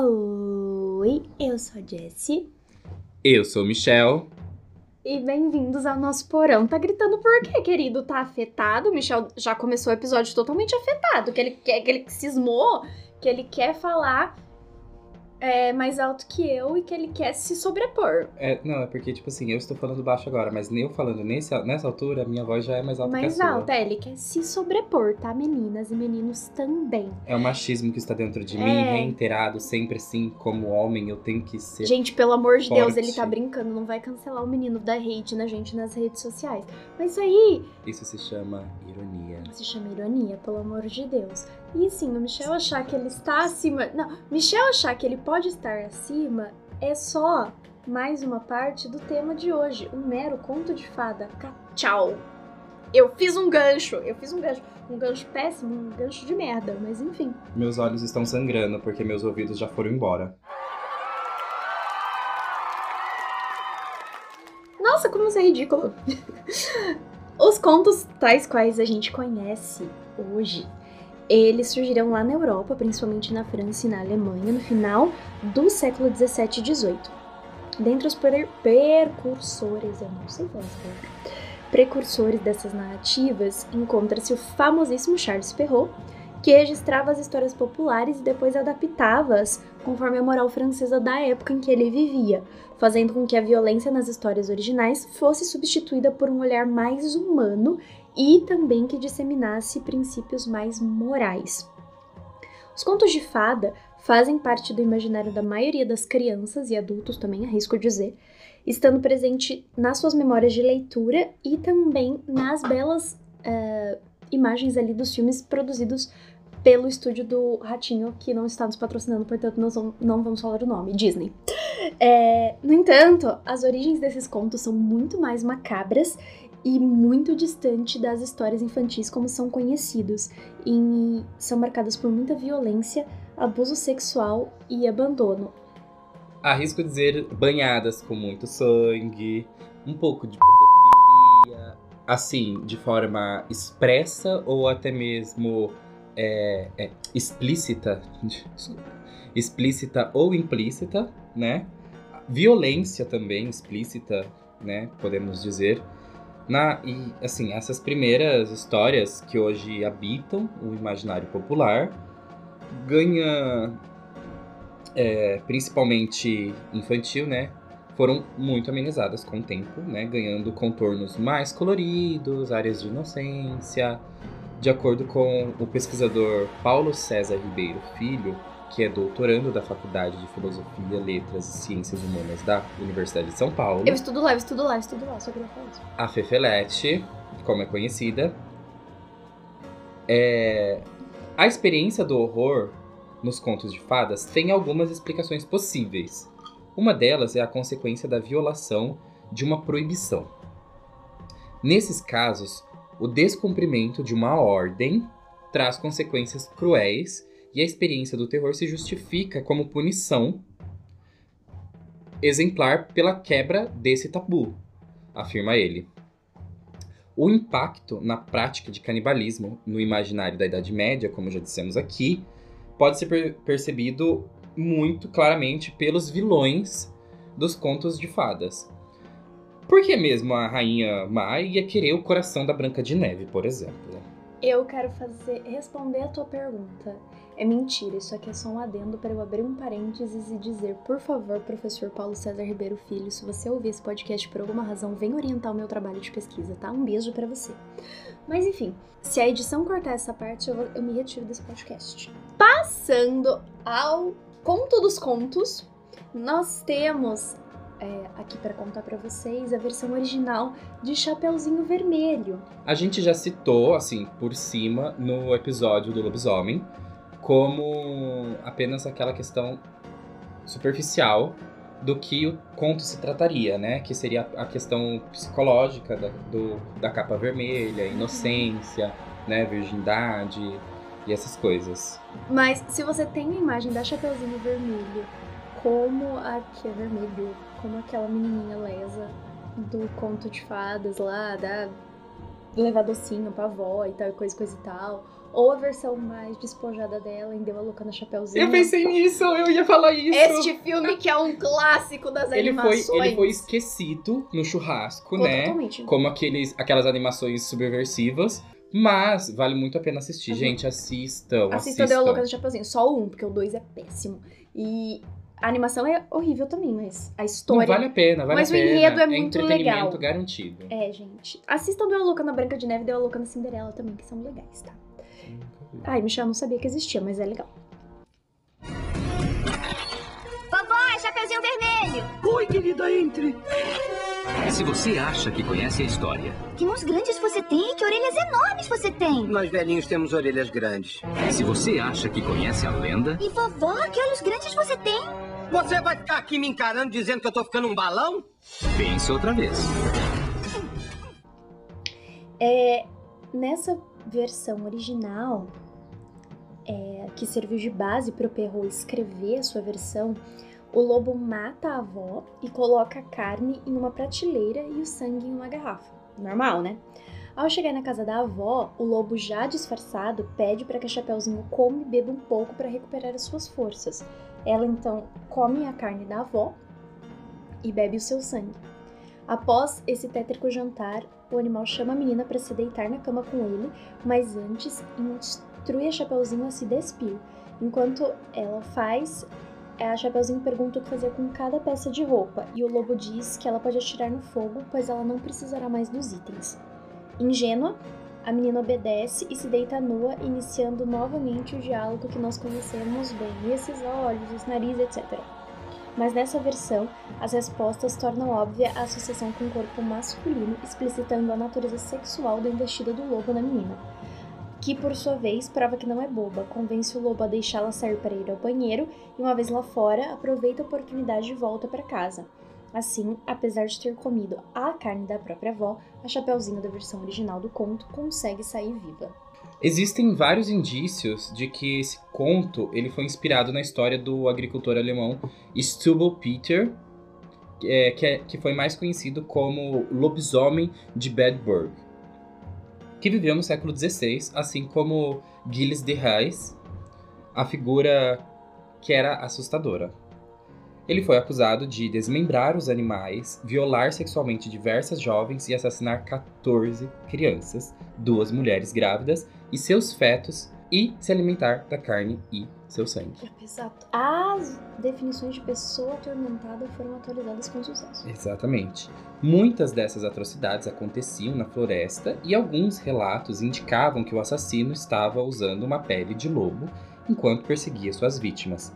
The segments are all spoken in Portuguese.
Oi, eu sou a Jessie. Eu sou o Michel. E bem-vindos ao nosso porão. Tá gritando por quê, querido? Tá afetado? O Michel já começou o episódio totalmente afetado. Que ele quer, que ele cismou, que ele quer falar é, mais alto que eu e que ele quer se sobrepor. É, não, é porque, tipo assim, eu estou falando baixo agora, mas eu falando nesse, nessa altura, minha voz já é mais alta mais que a alta, sua. é, ele quer se sobrepor, tá, meninas e meninos também. É o machismo que está dentro de É. mim, reiterado, sempre assim, como homem, eu tenho que ser. Gente, pelo amor de Deus, ele tá brincando, não vai cancelar o menino da hate na gente nas redes sociais. Mas isso aí Isso se chama ironia. se chama ironia, pelo amor de Deus. E assim, o Michel achar que ele está acima. Não, Michel achar que ele pode estar acima é só mais uma parte do tema de hoje. Um mero conto de fada. Tchau. Eu fiz um gancho, eu fiz um gancho. Um gancho péssimo, um gancho de merda, mas enfim. Meus olhos estão sangrando porque meus ouvidos já foram embora. Nossa, como isso é ridículo. Os contos tais quais a gente conhece hoje, eles surgiram lá na Europa, principalmente na França e na Alemanha, no final do século 17 e 18. Dentre os per- precursores, eu não sei falar palavra, precursores dessas narrativas, encontra-se o famosíssimo Charles Perrault, que registrava as histórias populares e depois adaptava-as conforme a moral francesa da época em que ele vivia, fazendo com que a violência nas histórias originais fosse substituída por um olhar mais humano e também que disseminasse princípios mais morais. Os contos de fada fazem parte do imaginário da maioria das crianças e adultos também, arrisco dizer, estando presente nas suas memórias de leitura e também nas belas eh, imagens ali dos filmes produzidos pelo estúdio do Ratinho, que não está nos patrocinando, portanto nós não vamos falar o nome, Disney. É, no entanto, as origens desses contos são muito mais macabras e muito distante das histórias infantis como são conhecidos, e são marcadas por muita violência, abuso sexual e abandono. Arrisco dizer banhadas com muito sangue, um pouco de pedofilia, assim, de forma expressa ou até mesmo é, é, explícita, explícita ou implícita, né? Violência também explícita, né? Podemos dizer. Na, e, assim, essas primeiras histórias que hoje habitam o imaginário popular ganha é, principalmente infantil, né? Foram muito amenizadas com o tempo, né? Ganhando contornos mais coloridos, áreas de inocência. De acordo com o pesquisador Paulo César Ribeiro Filho, que é doutorando da Faculdade de Filosofia, Letras e Ciências Humanas da Universidade de São Paulo, Eu estudo lá, eu estudo lá, eu estudo lá, só queria falar isso. a Fefelete, como é conhecida, é... a experiência do horror nos contos de fadas tem algumas explicações possíveis. Uma delas é a consequência da violação de uma proibição. Nesses casos, o descumprimento de uma ordem traz consequências cruéis e a experiência do terror se justifica como punição exemplar pela quebra desse tabu, afirma ele. O impacto na prática de canibalismo no imaginário da Idade Média, como já dissemos aqui, pode ser per- percebido muito claramente pelos vilões dos contos de fadas. Por que mesmo a rainha má ia querer o coração da Branca de Neve, por exemplo? Eu quero fazer responder a tua pergunta. É mentira, isso aqui é só um adendo para eu abrir um parênteses e dizer, por favor, professor Paulo César Ribeiro Filho, se você ouvir esse podcast por alguma razão, vem orientar o meu trabalho de pesquisa, tá? Um beijo para você. Mas enfim, se a edição cortar essa parte, eu, vou- eu me retiro desse podcast. Passando ao conto dos contos, nós temos é, aqui para contar para vocês a versão original de Chapeuzinho Vermelho. A gente já citou, assim, por cima, no episódio do lobisomem, como apenas aquela questão superficial do que o conto se trataria, né? Que seria a questão psicológica da, do, da capa vermelha, inocência, né? Virgindade e essas coisas. Mas se você tem a imagem da Chapeuzinho Vermelho como a que é vermelho, como aquela menininha lesa do conto de fadas lá, da levar docinho pra avó e tal, coisa, coisa e tal. Ou a versão mais despojada dela em Deu a Louca na Chapeuzinho. Eu pensei nisso, eu ia falar isso. Este filme que é um clássico das ele animações. foi, ele foi esquecido no churrasco, né? Totalmente. Como aqueles, aquelas animações subversivas. Mas vale muito a pena assistir, Uhum. gente. Assistam. Assista Deu a Louca na Chapeuzinho. Só o um, porque o dois é péssimo. E a animação é horrível também, mas a Não história... vale a pena, vale Mas a o pena. enredo é muito entretenimento legal. garantido. É, gente. Assistam Deu a Louca na Branca de Neve e Deu a Louca na Cinderela também, que são legais, tá? Ai, Michel, não sabia que existia, mas é legal. Vovó, Chapeuzinho Vermelho! Oi, querida, entre. Se você acha que conhece a história, Que mãos grandes você tem, que orelhas enormes você tem! Nós velhinhos temos orelhas grandes. se você acha que conhece a lenda, E vovó, que olhos grandes você tem! Você vai ficar aqui me encarando dizendo que eu tô ficando um balão? pense outra vez. É, nessa versão original, é, que serviu de base para o Perrault escrever a sua versão, o lobo mata a avó e coloca a carne em uma prateleira e o sangue em uma garrafa. Normal, né? Ao chegar na casa da avó, o lobo já disfarçado pede para que a Chapeuzinho coma e beba um pouco para recuperar as suas forças. Ela então come a carne da avó e bebe o seu sangue. Após esse tétrico jantar, o animal chama a menina para se deitar na cama com ele, mas antes instrui a Chapeuzinho a se despir. Enquanto ela faz, a Chapeuzinho pergunta o que fazer com cada peça de roupa, e o lobo diz que ela pode atirar no fogo, pois ela não precisará mais dos itens. Ingênua, a menina obedece e se deita nua, iniciando novamente o diálogo que nós conhecemos bem, esses olhos, esse nariz, etc. Mas nessa versão, as respostas tornam óbvia a associação com o corpo masculino, explicitando a natureza sexual da investida do lobo na menina. Que, por sua vez, prova que não é boba, convence o lobo a deixá-la sair para ir ao banheiro e, uma vez lá fora, aproveita a oportunidade e volta para casa. Assim, apesar de ter comido a carne da própria avó, a Chapeuzinho da versão original do conto consegue sair viva. Existem vários indícios de que esse conto ele foi inspirado na história do agricultor alemão Stubble Peter, que, é, que, é- que foi mais conhecido como lobisomem de Bedburg, que viveu no século XVI, assim como Gilles de Rais, a figura que era assustadora. Ele foi acusado de desmembrar os animais, violar sexualmente diversas jovens e assassinar 14 crianças, duas mulheres grávidas e seus fetos e se alimentar da carne e seu sangue. Pesado. As definições de pessoa atormentada foram atualizadas com sucesso. Exatamente. Muitas dessas atrocidades aconteciam na floresta e alguns relatos indicavam que o assassino estava usando uma pele de lobo enquanto perseguia suas vítimas.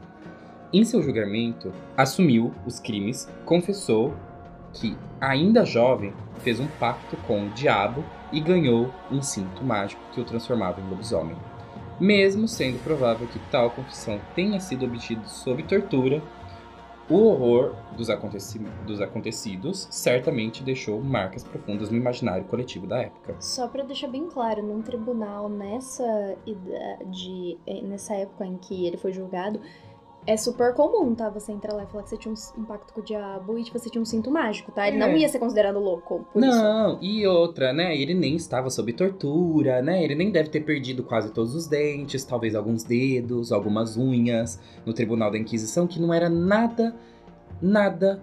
Em seu julgamento, assumiu os crimes, confessou que, ainda jovem, fez um pacto com o diabo e ganhou um cinto mágico que o transformava em lobisomem. Mesmo sendo provável que tal confissão tenha sido obtida sob tortura, o horror dos, aconteci dos acontecidos certamente deixou marcas profundas no imaginário coletivo da época. Só pra deixar bem claro, num tribunal nessa idade, eh, nessa época em que ele foi julgado, é super comum, tá? Você entrar lá e falar que você tinha um, pacto com o diabo e tipo, você tinha um cinto mágico, tá? Ele É. não ia ser considerado louco por isso. Não, e outra, né? Ele nem estava sob tortura, né? Ele nem deve ter perdido quase todos os dentes, talvez alguns dedos, algumas unhas no Tribunal da Inquisição, que não era nada, nada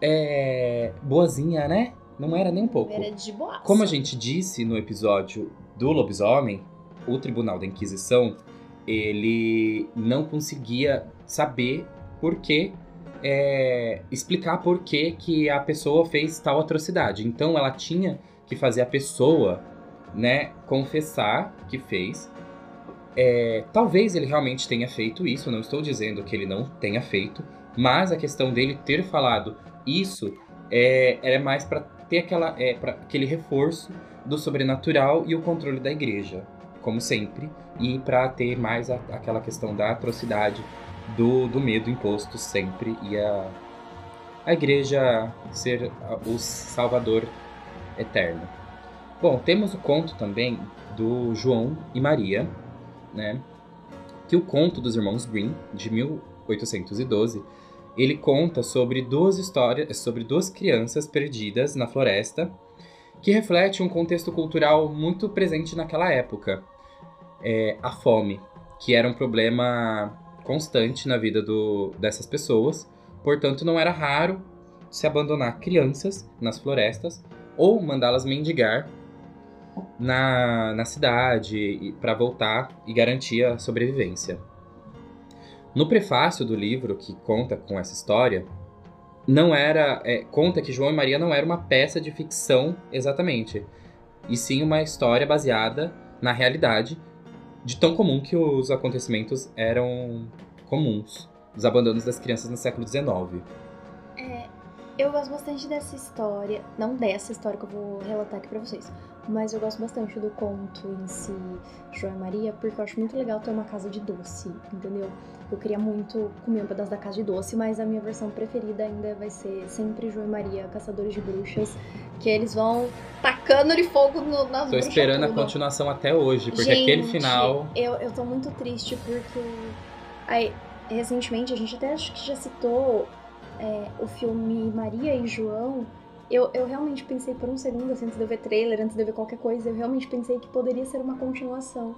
é, boazinha, né? Não era nem um pouco. Era de boa. Como a gente disse no episódio do lobisomem, o Tribunal da Inquisição, ele não conseguia saber por que, é, explicar por que, que a pessoa fez tal atrocidade. Então ela tinha que fazer a pessoa, né, confessar que fez. É, talvez ele realmente tenha feito isso, não estou dizendo que ele não tenha feito, mas a questão dele ter falado isso é, é mais para ter aquela, é, pra, aquele reforço do sobrenatural e o controle da igreja, como sempre, e para ter mais a- aquela questão da atrocidade, do, do medo imposto sempre e a, a igreja ser o salvador eterno. Bom, temos o conto também do João e Maria, né? Que o conto dos irmãos Grimm, de 1812, ele conta sobre duas histórias, sobre duas crianças perdidas na floresta, que reflete um contexto cultural muito presente naquela época. é, a fome, que era um problema constante na vida do, dessas pessoas. Portanto, não era raro se abandonar crianças nas florestas ou mandá-las mendigar na, na cidade para voltar e garantir a sobrevivência. No prefácio do livro que conta com essa história, não era é, conta que João e Maria não era uma peça de ficção exatamente, e sim uma história baseada na realidade de tão comum que os acontecimentos eram comuns, os abandonos das crianças no século XIX. É, eu gosto bastante dessa história, não dessa história que eu vou relatar aqui pra vocês, mas eu gosto bastante do conto em si, João e Maria, porque eu acho muito legal ter uma casa de doce, entendeu? Eu queria muito comer um pedaço da casa de doce, mas a minha versão preferida ainda vai ser sempre João e Maria, Caçadores de Bruxas, que eles vão tacando de fogo no, nas Tô esperando tudo. a continuação até hoje, porque gente, aquele final. Eu, eu tô muito triste porque. Aí, recentemente, a gente até acho que já citou é, o filme Maria e João. Eu, eu realmente pensei por um segundo, assim, antes de eu ver trailer, antes de eu ver qualquer coisa, eu realmente pensei que poderia ser uma continuação.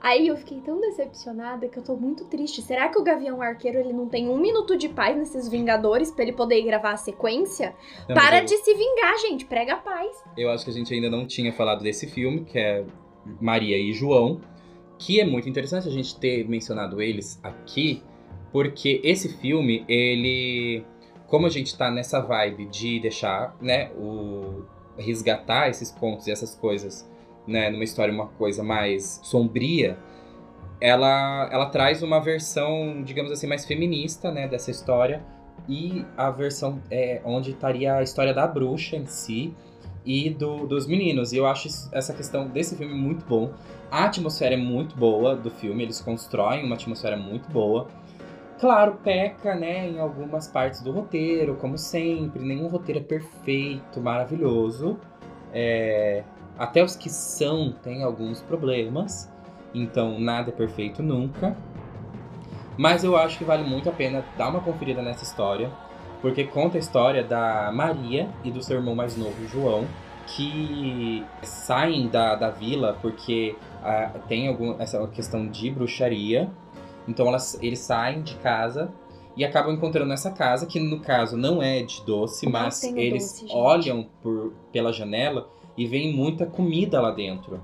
Aí eu fiquei tão decepcionada que eu tô muito triste. Será que o Gavião Arqueiro ele não tem um minuto de paz nesses Vingadores pra ele poder gravar a sequência? Não, Para eu... de se vingar, gente. Prega a paz. Eu acho que a gente ainda não tinha falado desse filme, que é Maria e João, que é muito interessante a gente ter mencionado eles aqui, porque esse filme, ele. Como a gente tá nessa vibe de deixar, né, o. resgatar esses contos e essas coisas né, numa história uma coisa mais sombria, ela, ela traz uma versão, digamos assim, mais feminista, né, dessa história e a versão é, onde estaria a história da bruxa em si e do, dos meninos. E eu acho essa questão desse filme muito bom. A atmosfera é muito boa do filme, eles constroem uma atmosfera muito boa. Claro, peca, né, em algumas partes do roteiro, como sempre. Nenhum roteiro é perfeito, maravilhoso. É, até os que são têm alguns problemas, então nada é perfeito nunca. Mas eu acho que vale muito a pena dar uma conferida nessa história, porque conta a história da Maria e do seu irmão mais novo, João, que saem da, da vila porque ah, tem algum, essa questão de bruxaria. Então elas, eles saem de casa e acabam encontrando essa casa, que no caso não é de doce, não mas eles doce, olham por, pela janela e vem muita comida lá dentro.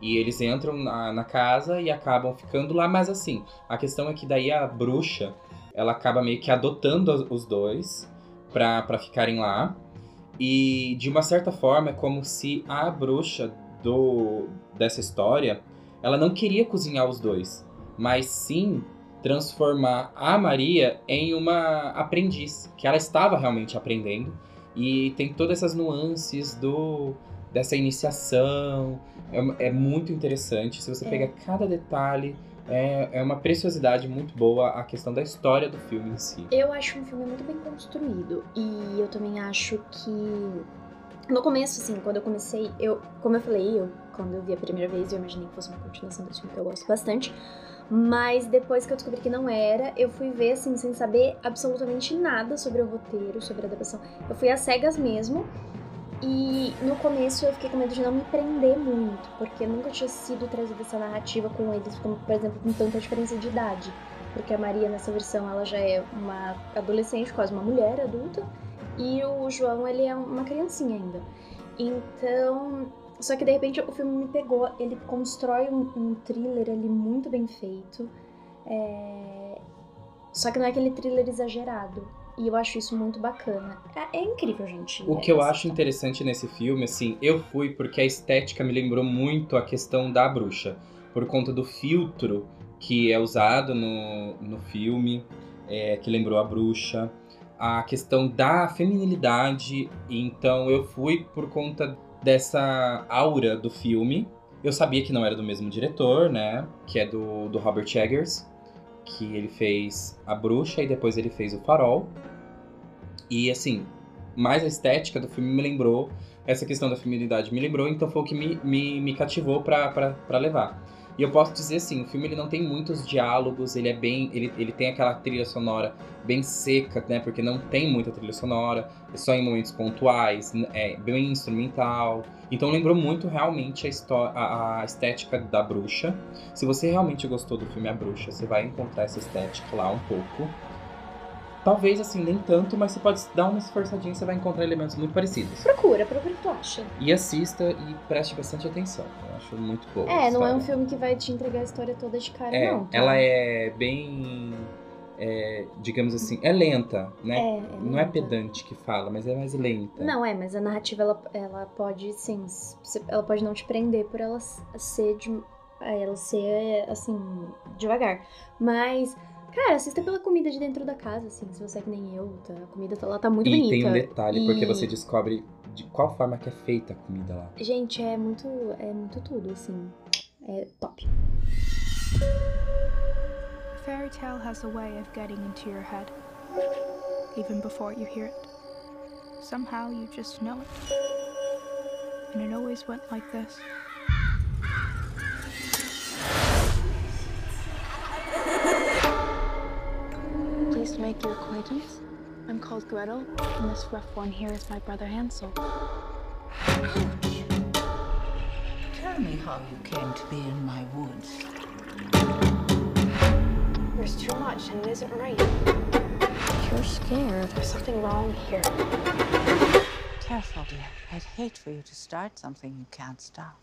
E eles entram na, na, casa e acabam ficando lá, mas assim, a questão é que daí a bruxa, ela acaba meio que adotando os dois para ficarem lá. E de uma certa forma é como se a bruxa do dessa história, ela não queria cozinhar os dois, mas sim transformar a Maria em uma aprendiz, que ela estava realmente aprendendo e tem todas essas nuances do dessa iniciação. É, é muito interessante. Se você é. pegar cada detalhe, é, é uma preciosidade muito boa a questão da história do filme em si. Eu acho um filme muito bem construído. E eu também acho que. No começo, assim, quando eu comecei, eu, como eu falei, eu, quando eu vi a primeira vez, eu imaginei que fosse uma continuação desse filme que eu gosto bastante. Mas depois que eu descobri que não era, eu fui ver, assim, sem saber absolutamente nada sobre o roteiro, sobre a adaptação. Eu fui às cegas mesmo. E no começo eu fiquei com medo de não me prender muito, porque nunca tinha sido trazida essa narrativa com eles, como, por exemplo, com tanta diferença de idade. Porque a Maria, nessa versão, ela já é uma adolescente, quase uma mulher adulta, e o João, ele é uma criancinha ainda. Então, só que de repente o filme me pegou, ele constrói um, um thriller ali muito bem feito, é... só que não é aquele thriller exagerado. E eu acho isso muito bacana. É, é incrível, gente. O que eu acho interessante nesse filme, assim, eu fui porque a estética me lembrou muito a questão da bruxa. Por conta do filtro que é usado no, no filme, é, que lembrou a bruxa. A questão da feminilidade. Então eu fui por conta dessa aura do filme. Eu sabia que não era do mesmo diretor, né? Que é do, do Robert Eggers que ele fez A Bruxa e depois ele fez O Farol. E assim, mais a estética do filme me lembrou, essa questão da feminilidade me lembrou, então foi o que me, me, me cativou para levar. E eu posso dizer assim, o filme ele não tem muitos diálogos, ele é bem, ele, ele tem aquela trilha sonora bem seca, né? Porque não tem muita trilha sonora, é só em momentos pontuais, é bem instrumental. Então lembrou muito realmente a, história, a, a estética da bruxa. Se você realmente gostou do filme A Bruxa, você vai encontrar essa estética lá um pouco. Talvez assim, nem tanto, mas você pode dar uma esforçadinha e você vai encontrar elementos muito parecidos. Procura, procura o que tu acha. E assista e preste bastante atenção. Eu acho muito boa. É, não é um filme que vai te entregar a história toda de cara, É, não. tá? ela é bem. é, digamos assim, é lenta, né? É, é não é pedante que fala, mas é mais lenta. Não, é, mas a narrativa ela, ela pode, sim, ela pode não te prender por ela ser de, ela ser assim devagar. Mas, cara, assista pela comida de dentro da casa, assim, se você é que nem eu, tá? A comida tá, lá tá muito e bonita. tem um detalhe, porque E- você descobre de qual forma que é feita a comida lá. Gente, é muito, é muito tudo, assim. É top. Fairy tale has a way of getting into your head, even before you hear it. Somehow you just know it. And it always went like this. Pleased to make your acquaintance. I'm called Gretel, and this rough one here is my brother Hansel. Tell me how you came to be in my woods. There's too much and it isn't right. You're scared. There's something wrong here. Careful, dear. I'd hate for you to start something you can't stop.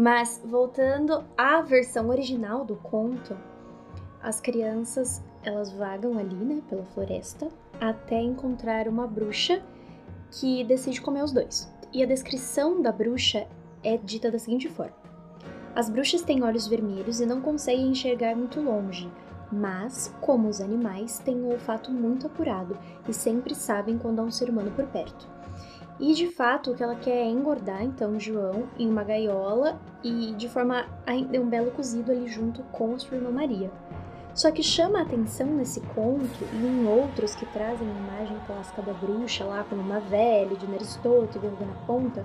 Mas voltando à versão original do conto, as crianças elas vagam ali, né, pela floresta, até encontrar uma bruxa que decide comer os dois. E a descrição da bruxa é dita da seguinte forma: As bruxas têm olhos vermelhos e não conseguem enxergar muito longe, mas, como os animais, têm um olfato muito apurado e sempre sabem quando há um ser humano por perto. E de fato, o que ela quer é engordar então João em uma gaiola e de forma a um belo cozido ali junto com a sua irmã Maria. Só que chama a atenção nesse conto e em outros que trazem a imagem clássica da bruxa lá como uma velha, de nariz e na ponta,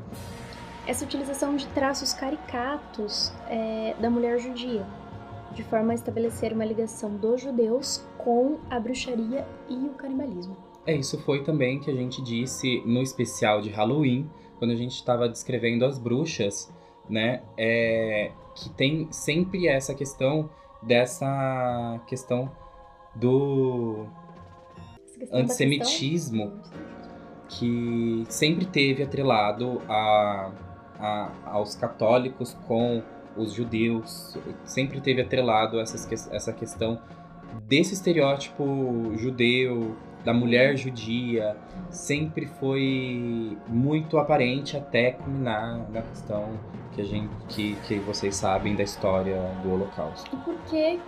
essa utilização de traços caricatos é, da mulher judia, de forma a estabelecer uma ligação dos judeus com a bruxaria e o canibalismo. É, isso foi também que a gente disse no especial de Halloween, quando a gente estava descrevendo as bruxas, né? É, que tem sempre essa questão dessa questão do questão Antissemitismo. que sempre teve atrelado a, a- aos católicos com os judeus, sempre teve atrelado essas, essa questão desse estereótipo judeu, da mulher judia, sempre foi muito aparente até culminar na questão que, a gente, que, que vocês sabem da história do Holocausto. E por que,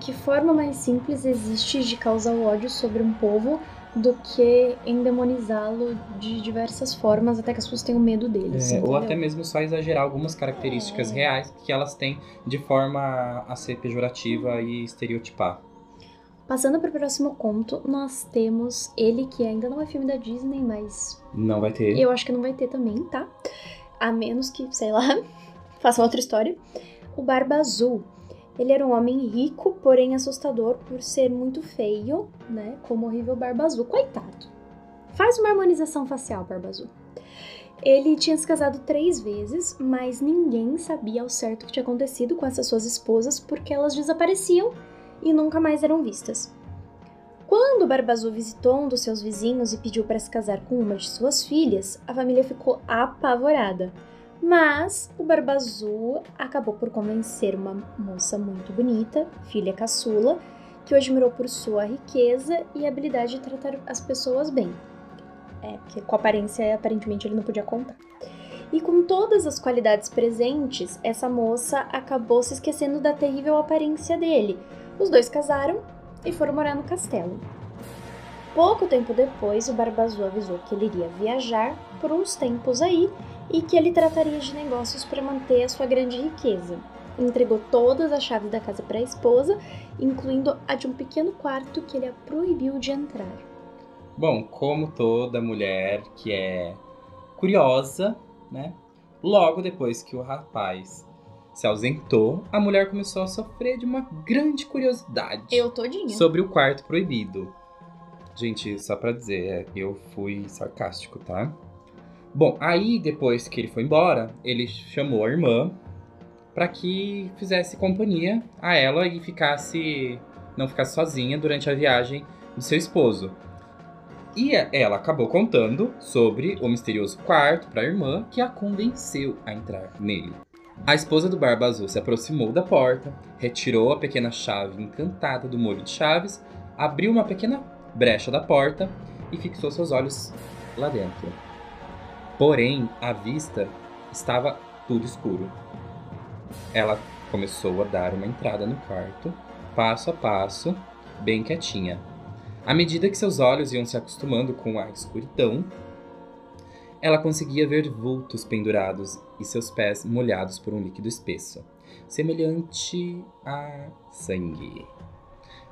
que forma mais simples existe de causar o ódio sobre um povo do que endemonizá-lo de diversas formas até que as pessoas tenham medo deles? É, ou até mesmo só exagerar algumas características É. reais que elas têm de forma a ser pejorativa e estereotipar. Passando para o próximo conto, nós temos ele que ainda não é filme da Disney, mas Não vai ter. eu acho que não vai ter também, tá? A menos que, sei lá, façam outra história. O Barba Azul. Ele era um homem rico, porém assustador por ser muito feio, né? Como o horrível Barba Azul. Coitado. Faz uma harmonização facial, Barba Azul. Ele tinha se casado três vezes, mas ninguém sabia ao certo o que tinha acontecido com essas suas esposas porque elas desapareciam e nunca mais eram vistas. Quando Barba Azul visitou um dos seus vizinhos e pediu para se casar com uma de suas filhas, a família ficou apavorada. Mas o Barba Azul acabou por convencer uma moça muito bonita, filha caçula, que o admirou por sua riqueza e habilidade de tratar as pessoas bem. É, porque com aparência aparentemente ele não podia contar. E com todas as qualidades presentes, essa moça acabou se esquecendo da terrível aparência dele. Os dois casaram e foram morar no castelo. Pouco tempo depois, o Barba Azul avisou que ele iria viajar por uns tempos aí e que ele trataria de negócios para manter a sua grande riqueza. entregou todas as chaves da casa para a esposa, incluindo a de um pequeno quarto que ele a proibiu de entrar. Bom, como toda mulher que é curiosa, né? Logo depois que o rapaz se ausentou, a mulher começou a sofrer de uma grande curiosidade Eu todinha. sobre o quarto proibido. Gente, só pra dizer, é, eu fui sarcástico, tá? Bom, aí depois que ele foi embora, ele chamou a irmã pra que fizesse companhia a ela e ficasse não ficasse sozinha durante a viagem do seu esposo. E ela acabou contando sobre o misterioso quarto para a irmã, que a convenceu a entrar nele. A esposa do Barba Azul se aproximou da porta, retirou a pequena chave encantada do molho de chaves, abriu uma pequena brecha da porta e fixou seus olhos lá dentro. Porém, à vista estava tudo escuro. Ela começou a dar uma entrada no quarto, passo a passo, bem quietinha. À medida que seus olhos iam se acostumando com a escuridão, ela conseguia ver vultos pendurados e seus pés molhados por um líquido espesso, semelhante a sangue.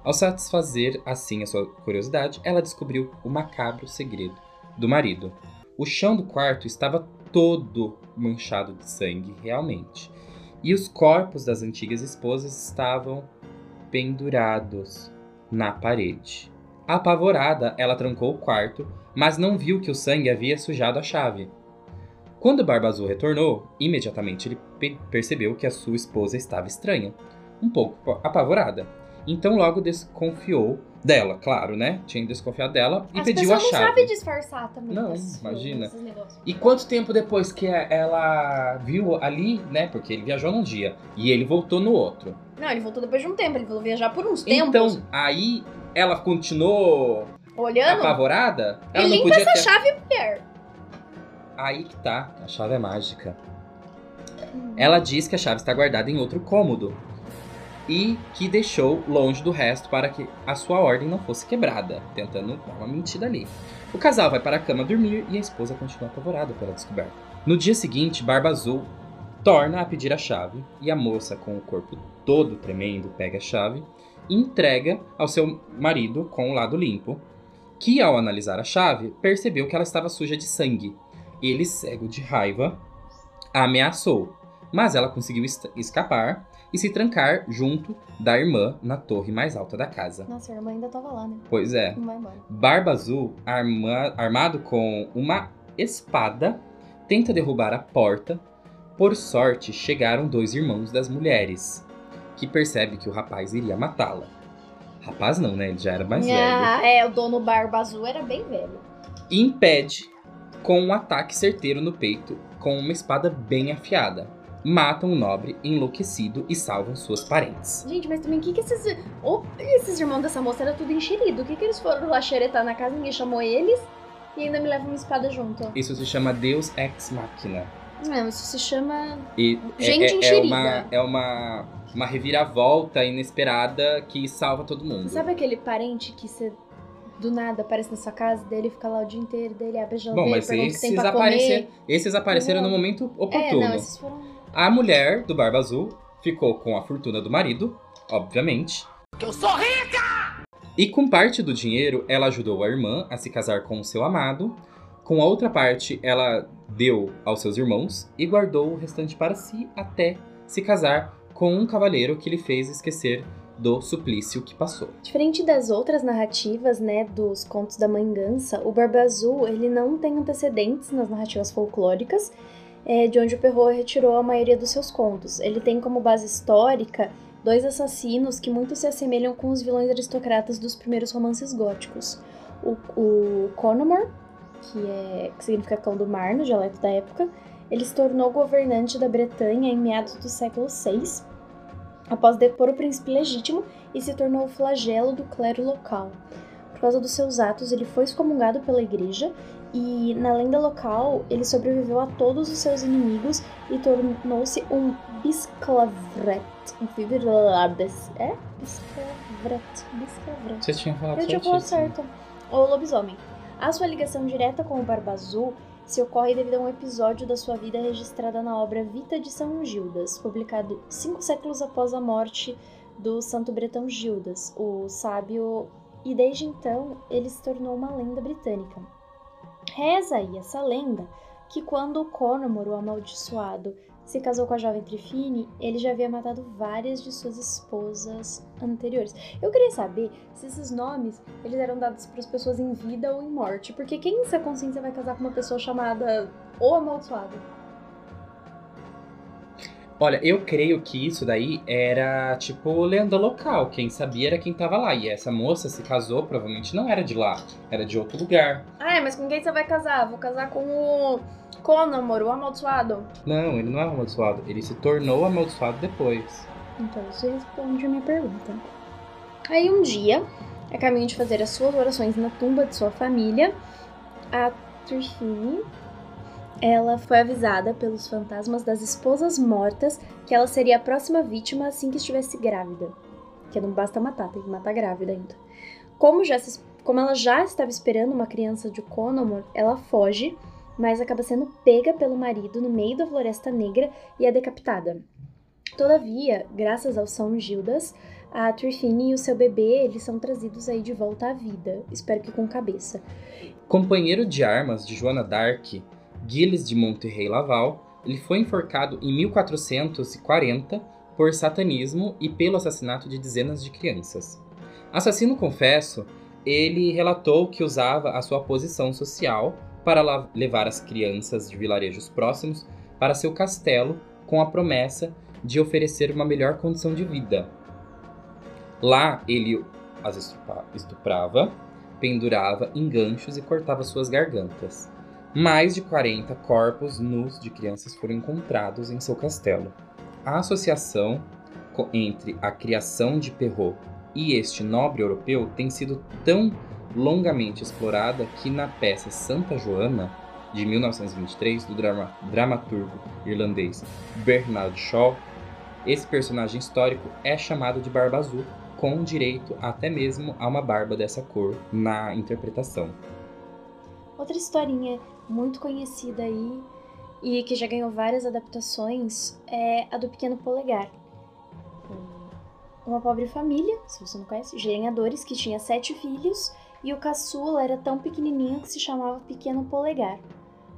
Ao satisfazer assim a sua curiosidade, ela descobriu o macabro segredo do marido. O chão do quarto estava todo manchado de sangue, realmente, e os corpos das antigas esposas estavam pendurados na parede. Apavorada, ela trancou o quarto, mas não viu que o sangue havia sujado a chave. Quando Barba Azul retornou, imediatamente ele pe- percebeu que a sua esposa estava estranha, um pouco apavorada. Então logo desconfiou dela, claro, né? Tinha desconfiado dela e As pediu a pessoas não chave. sabem disfarçar também. Não, imagina. esses negócios. E quanto tempo depois que ela viu ali, né? Porque ele viajou num dia e ele voltou no outro. Não, ele voltou depois de um tempo, ele falou viajar por uns Então, tempos. aí ela continuou Olhando, apavorada. e Ela não limpa podia essa ter. chave, mulher. Aí que tá, a chave é mágica. Ela diz que a chave está guardada em outro cômodo e que deixou longe do resto para que a sua ordem não fosse quebrada, tentando dar uma mentira ali. O casal vai para a cama dormir e a esposa continua apavorada pela descoberta. No dia seguinte, Barba Azul torna a pedir a chave e a moça, com o corpo todo tremendo, pega a chave e entrega ao seu marido com o lado limpo, que ao analisar a chave percebeu que ela estava suja de sangue. Ele, cego de raiva, a ameaçou, mas ela conseguiu escapar e se trancar junto da irmã na torre mais alta da casa. Nossa, a irmã ainda tava lá, né? Pois é, Não vai embora. Barba Azul, arma- armado com uma espada, tenta derrubar a porta. Por sorte, chegaram dois irmãos das mulheres, que percebe que o rapaz iria matá-la. Rapaz não, né? Ele já era mais velho. ah, é, o dono Barba Azul era bem velho. E impede com um ataque certeiro no peito com uma espada bem afiada. Matam o nobre enlouquecido e salvam suas parentes. Gente, mas também o que que esses... Ou esses irmãos dessa moça era tudo enxerido. O que que eles foram lá xeretar na casa, ninguém chamou eles e ainda me levam uma espada junto. Isso se chama Deus Ex Machina. Não, isso se chama... E Gente é, é, é enxerida. uma, é uma, uma reviravolta inesperada que salva todo mundo. Sabe aquele parente que você do nada aparece na sua casa, dele fica lá o dia inteiro, dele abre a geladeira, Bom, mas esses, aparecer, esses apareceram no Não. momento É, oportuno. não, esses foram... A mulher do Barba Azul ficou com a fortuna do marido, obviamente. Que eu sou rica! E com parte do dinheiro, ela ajudou a irmã a se casar com o seu amado. Com a outra parte, ela deu aos seus irmãos e guardou o restante para si até se casar com um cavaleiro que lhe fez esquecer do suplício que passou. Diferente das outras narrativas, né, dos contos da Mãe Gansa, o Barba Azul, ele não tem antecedentes nas narrativas folclóricas, é, de onde o Perrault retirou a maioria dos seus contos. Ele tem como base histórica dois assassinos que muito se assemelham com os vilões aristocratas dos primeiros romances góticos. O, o Conomor, que, é, que significa cão do mar no dialeto da época, ele se tornou governante da Bretanha em meados do século VI, após depor o príncipe legítimo e se tornou o flagelo do clero local. Por causa dos seus atos, ele foi excomungado pela igreja e, na lenda local, ele sobreviveu a todos os seus inimigos e tornou-se um bisclavret. Um. É? Bisclavret. Bisclavret. Você tinha falado Eu tinha falado certo. Ou lobisomem. A sua ligação direta com o Barba Azul se ocorre devido a um episódio da sua vida registrada na obra Vita de São Gildas, publicado cinco séculos após a morte do santo bretão Gildas, o sábio, e desde então ele se tornou uma lenda britânica. Reza aí essa lenda que quando Conomor, o amaldiçoado, se casou com a jovem Trifine, ele já havia matado várias de suas esposas anteriores. Eu queria saber se esses nomes eles eram dados para as pessoas em vida ou em morte, porque quem em sua consciência vai casar com uma pessoa chamada O Amaldiçoado? Olha, eu creio que isso daí era tipo lenda local. Quem sabia era quem tava lá. E essa moça se casou, provavelmente não era de lá, era de outro lugar. Ah, mas com quem você vai casar? Vou casar com o Conomor, o amaldiçoado. Não, ele não é amaldiçoado. Ele se tornou amaldiçoado depois. Então isso responde a minha pergunta. Aí um dia, a caminho de fazer as suas orações na tumba de sua família, a Trifine ela foi avisada pelos fantasmas das esposas mortas que ela seria a próxima vítima assim que estivesse grávida. Que não basta matar, tem que matar grávida ainda. Como, já se, como ela já estava esperando uma criança de Conomor, ela foge, mas acaba sendo pega pelo marido no meio da Floresta Negra e é decapitada. Todavia, graças ao São Gildas, a Trifine e o seu bebê eles são trazidos aí de volta à vida. Espero que com cabeça. Companheiro de armas de Joana d'Arc, Gilles de Monterrey Laval, ele foi enforcado em 1440 por satanismo e pelo assassinato de dezenas de crianças. Assassino confesso, ele relatou que usava a sua posição social para levar as crianças de vilarejos próximos para seu castelo com a promessa de oferecer uma melhor condição de vida. Lá ele as estuprava, pendurava em ganchos e cortava suas gargantas. Mais de 40 corpos nus de crianças foram encontrados em seu castelo. A associação entre a criação de Perrault e este nobre europeu tem sido tão longamente explorada que na peça Santa Joana, de 1923, do drama, dramaturgo irlandês Bernard Shaw, esse personagem histórico é chamado de Barba Azul, com direito até mesmo a uma barba dessa cor na interpretação. Outra historinha muito conhecida aí e que já ganhou várias adaptações é a do Pequeno Polegar. Uma pobre família, se você não conhece, de lenhadores que tinha sete filhos e o caçula era tão pequenininho que se chamava Pequeno Polegar.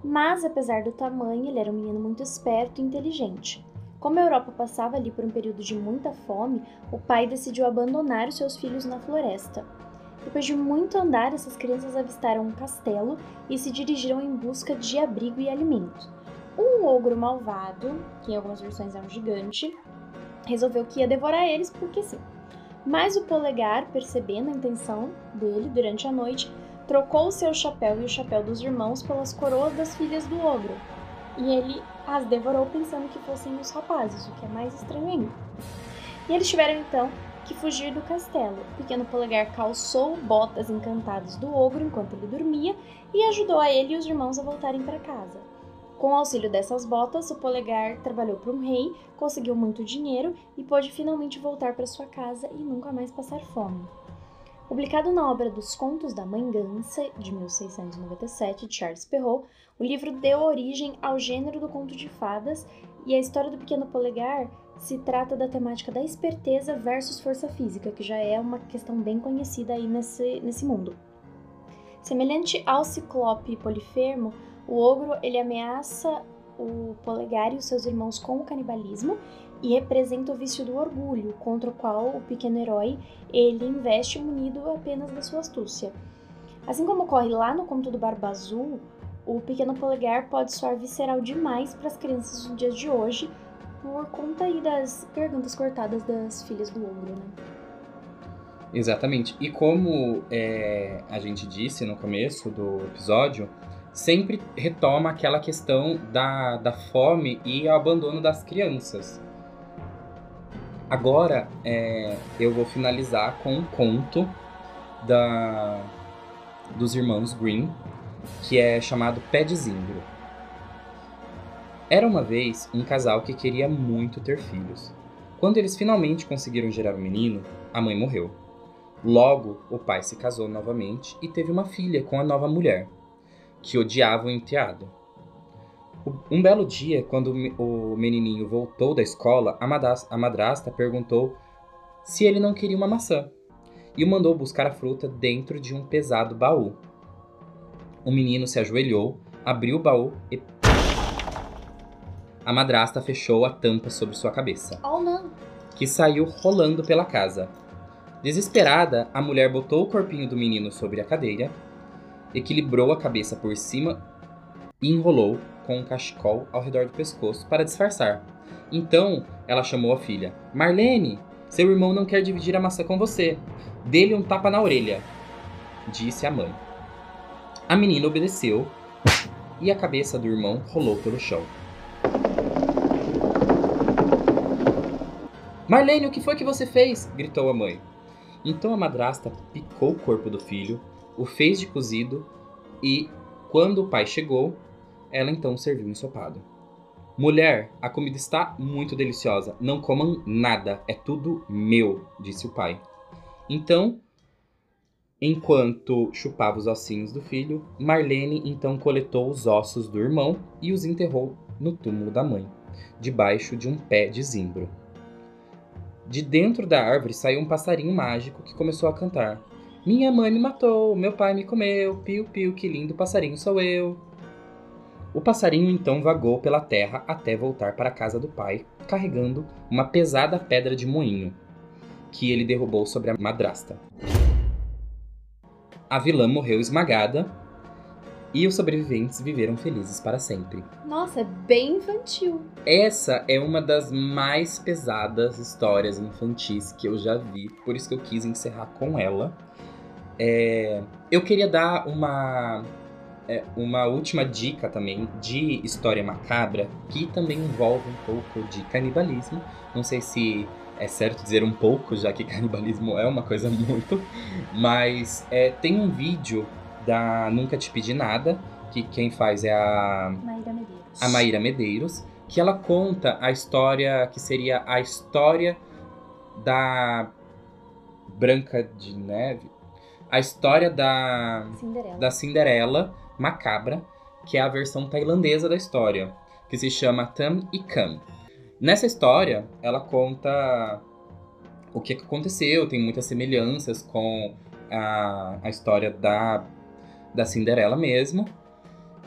Mas, apesar do tamanho, ele era um menino muito esperto e inteligente. Como a Europa passava ali por um período de muita fome, o pai decidiu abandonar os seus filhos na floresta. Depois de muito andar, essas crianças avistaram um castelo e se dirigiram em busca de abrigo e alimento. Um ogro malvado, que em algumas versões é um gigante, resolveu que ia devorar eles porque sim. Mas o polegar, percebendo a intenção dele durante a noite, trocou o seu chapéu e o chapéu dos irmãos pelas coroas das filhas do ogro. E ele as devorou pensando que fossem os rapazes, o que é mais estranho ainda. E eles tiveram então que fugir do castelo. O pequeno polegar calçou botas encantadas do ogro enquanto ele dormia e ajudou a ele e os irmãos a voltarem para casa. Com o auxílio dessas botas, o polegar trabalhou para um rei, conseguiu muito dinheiro e pôde finalmente voltar para sua casa e nunca mais passar fome. Publicado na obra dos Contos da Mãe Gansa, de 1697, de Charles Perrault, o livro deu origem ao gênero do conto de fadas e a história do pequeno polegar se trata da temática da esperteza versus força física, que já é uma questão bem conhecida aí nesse, nesse mundo. Semelhante ao ciclope polifermo, o ogro ele ameaça o polegar e os seus irmãos com o canibalismo e representa o vício do orgulho, contra o qual o pequeno herói ele investe munido apenas da sua astúcia. Assim como ocorre lá no conto do Barba Azul, o pequeno polegar pode soar visceral demais para as crianças dos dias de hoje, por conta aí das gargantas cortadas das filhas do ogro, né? Exatamente. E como é, a gente disse no começo do episódio, sempre retoma aquela questão da, da fome e o abandono das crianças. Agora é, eu vou finalizar com um conto da, dos irmãos Green, que é chamado Pé de Zimbro. Era uma vez um casal que queria muito ter filhos. Quando eles finalmente conseguiram gerar um menino, a mãe morreu. Logo, o pai se casou novamente e teve uma filha com a nova mulher, que odiava o enteado. Um belo dia, quando o me- o menininho voltou da escola, a madrasta perguntou se ele não queria uma maçã e o mandou buscar a fruta dentro de um pesado baú. O menino se ajoelhou, abriu o baú e. A madrasta fechou a tampa sobre sua cabeça, Oh, não. que saiu rolando pela casa. Desesperada, a mulher botou o corpinho do menino sobre a cadeira, equilibrou a cabeça por cima e enrolou com um cachecol ao redor do pescoço para disfarçar. Então, ela chamou a filha: Marlene, seu irmão não quer dividir a maçã com você. Dê-lhe um tapa na orelha, disse a mãe. A menina obedeceu e a cabeça do irmão rolou pelo chão. Marlene, o que foi que você fez? gritou a mãe. Então a madrasta picou o corpo do filho, o fez de cozido e, quando o pai chegou, ela então serviu um ensopado. Mulher, a comida está muito deliciosa. Não comam nada, é tudo meu, disse o pai. Então, enquanto chupava os ossinhos do filho, Marlene então coletou os ossos do irmão e os enterrou no túmulo da mãe, debaixo de um pé de zimbro. De dentro da árvore saiu um passarinho mágico que começou a cantar. Minha mãe me matou, meu pai me comeu, piu piu, que lindo passarinho sou eu. O passarinho então vagou pela terra até voltar para a casa do pai, carregando uma pesada pedra de moinho, que ele derrubou sobre a madrasta. A vilã morreu esmagada e os sobreviventes viveram felizes para sempre. Nossa, é bem infantil. Essa é uma das mais pesadas histórias infantis que eu já vi, por isso que eu quis encerrar com ela. É, eu queria dar uma, é, uma última dica também de história macabra, que também envolve um pouco de canibalismo. Não sei se é certo dizer um pouco, já que canibalismo é uma coisa muito, mas é, tem um vídeo da Nunca Te Pedi Nada, que quem faz é a Maíra Medeiros. a Maíra Medeiros, que ela conta a história que seria a história da Branca de Neve, a história da Cinderela. da Cinderela macabra, que é a versão tailandesa da história, que se chama Tam e Kam. Nessa história, ela conta o que aconteceu, tem muitas semelhanças com a, a história da, da Cinderela mesmo.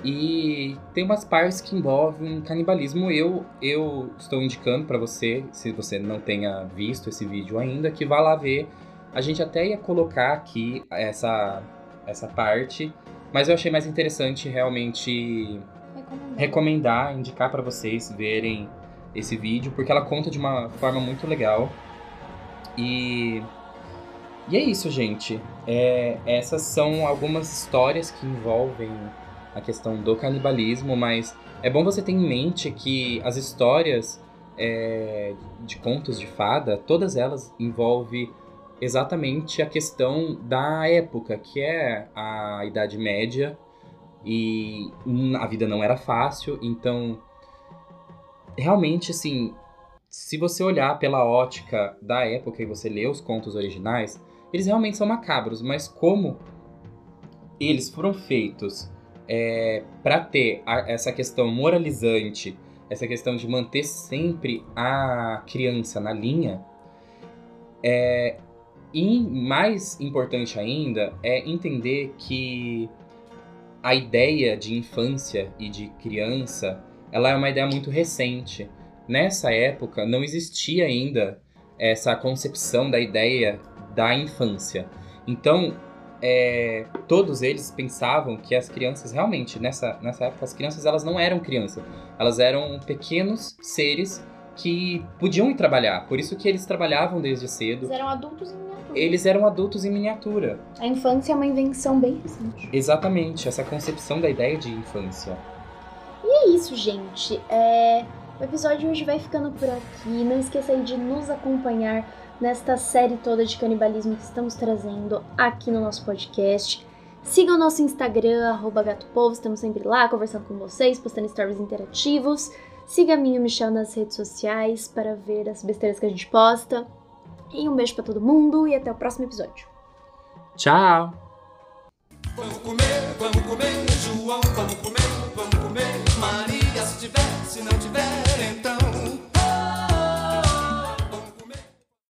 E tem umas partes que envolvem canibalismo. Eu, eu estou indicando para você, se você não tenha visto esse vídeo ainda, que vá lá ver. A gente até ia colocar aqui essa, essa parte, mas eu achei mais interessante realmente Recomendado. recomendar, indicar para vocês verem esse vídeo, porque ela conta de uma forma muito legal. E, e é isso, gente. É, essas são algumas histórias que envolvem a questão do canibalismo, mas é bom você ter em mente que as histórias é, de contos de fada, todas elas envolvem exatamente a questão da época, que é a Idade Média, e a vida não era fácil, então realmente assim, se você olhar pela ótica da época e você ler os contos originais, eles realmente são macabros, mas como eles foram feitos é, para ter a- essa questão moralizante, essa questão de manter sempre a criança na linha, é, e mais importante ainda é entender que a ideia de infância e de criança, ela é uma ideia muito recente. Nessa época não existia ainda essa concepção da ideia da infância. Então, é, todos eles pensavam que as crianças realmente nessa, nessa época as crianças elas não eram crianças, elas eram pequenos seres que podiam ir trabalhar. Por isso que eles trabalhavam desde cedo. Eles eram adultos em. Eles eram adultos em miniatura. A infância é uma invenção bem recente. Exatamente, essa concepção da ideia de infância. É isso, gente. É, O episódio de hoje vai ficando por aqui. Não esqueça aí de nos acompanhar nesta série toda de canibalismo que estamos trazendo aqui no nosso podcast. Siga o nosso Instagram, arroba gatopovo, estamos sempre lá conversando com vocês, postando stories interativos. Siga a mim e o Michel nas redes sociais para ver as besteiras que a gente posta. E um beijo pra todo mundo e até o próximo episódio. Tchau! Vamos comer, vamos comer, João, vamos comer, vamos comer, Maria tiver, se não tiver,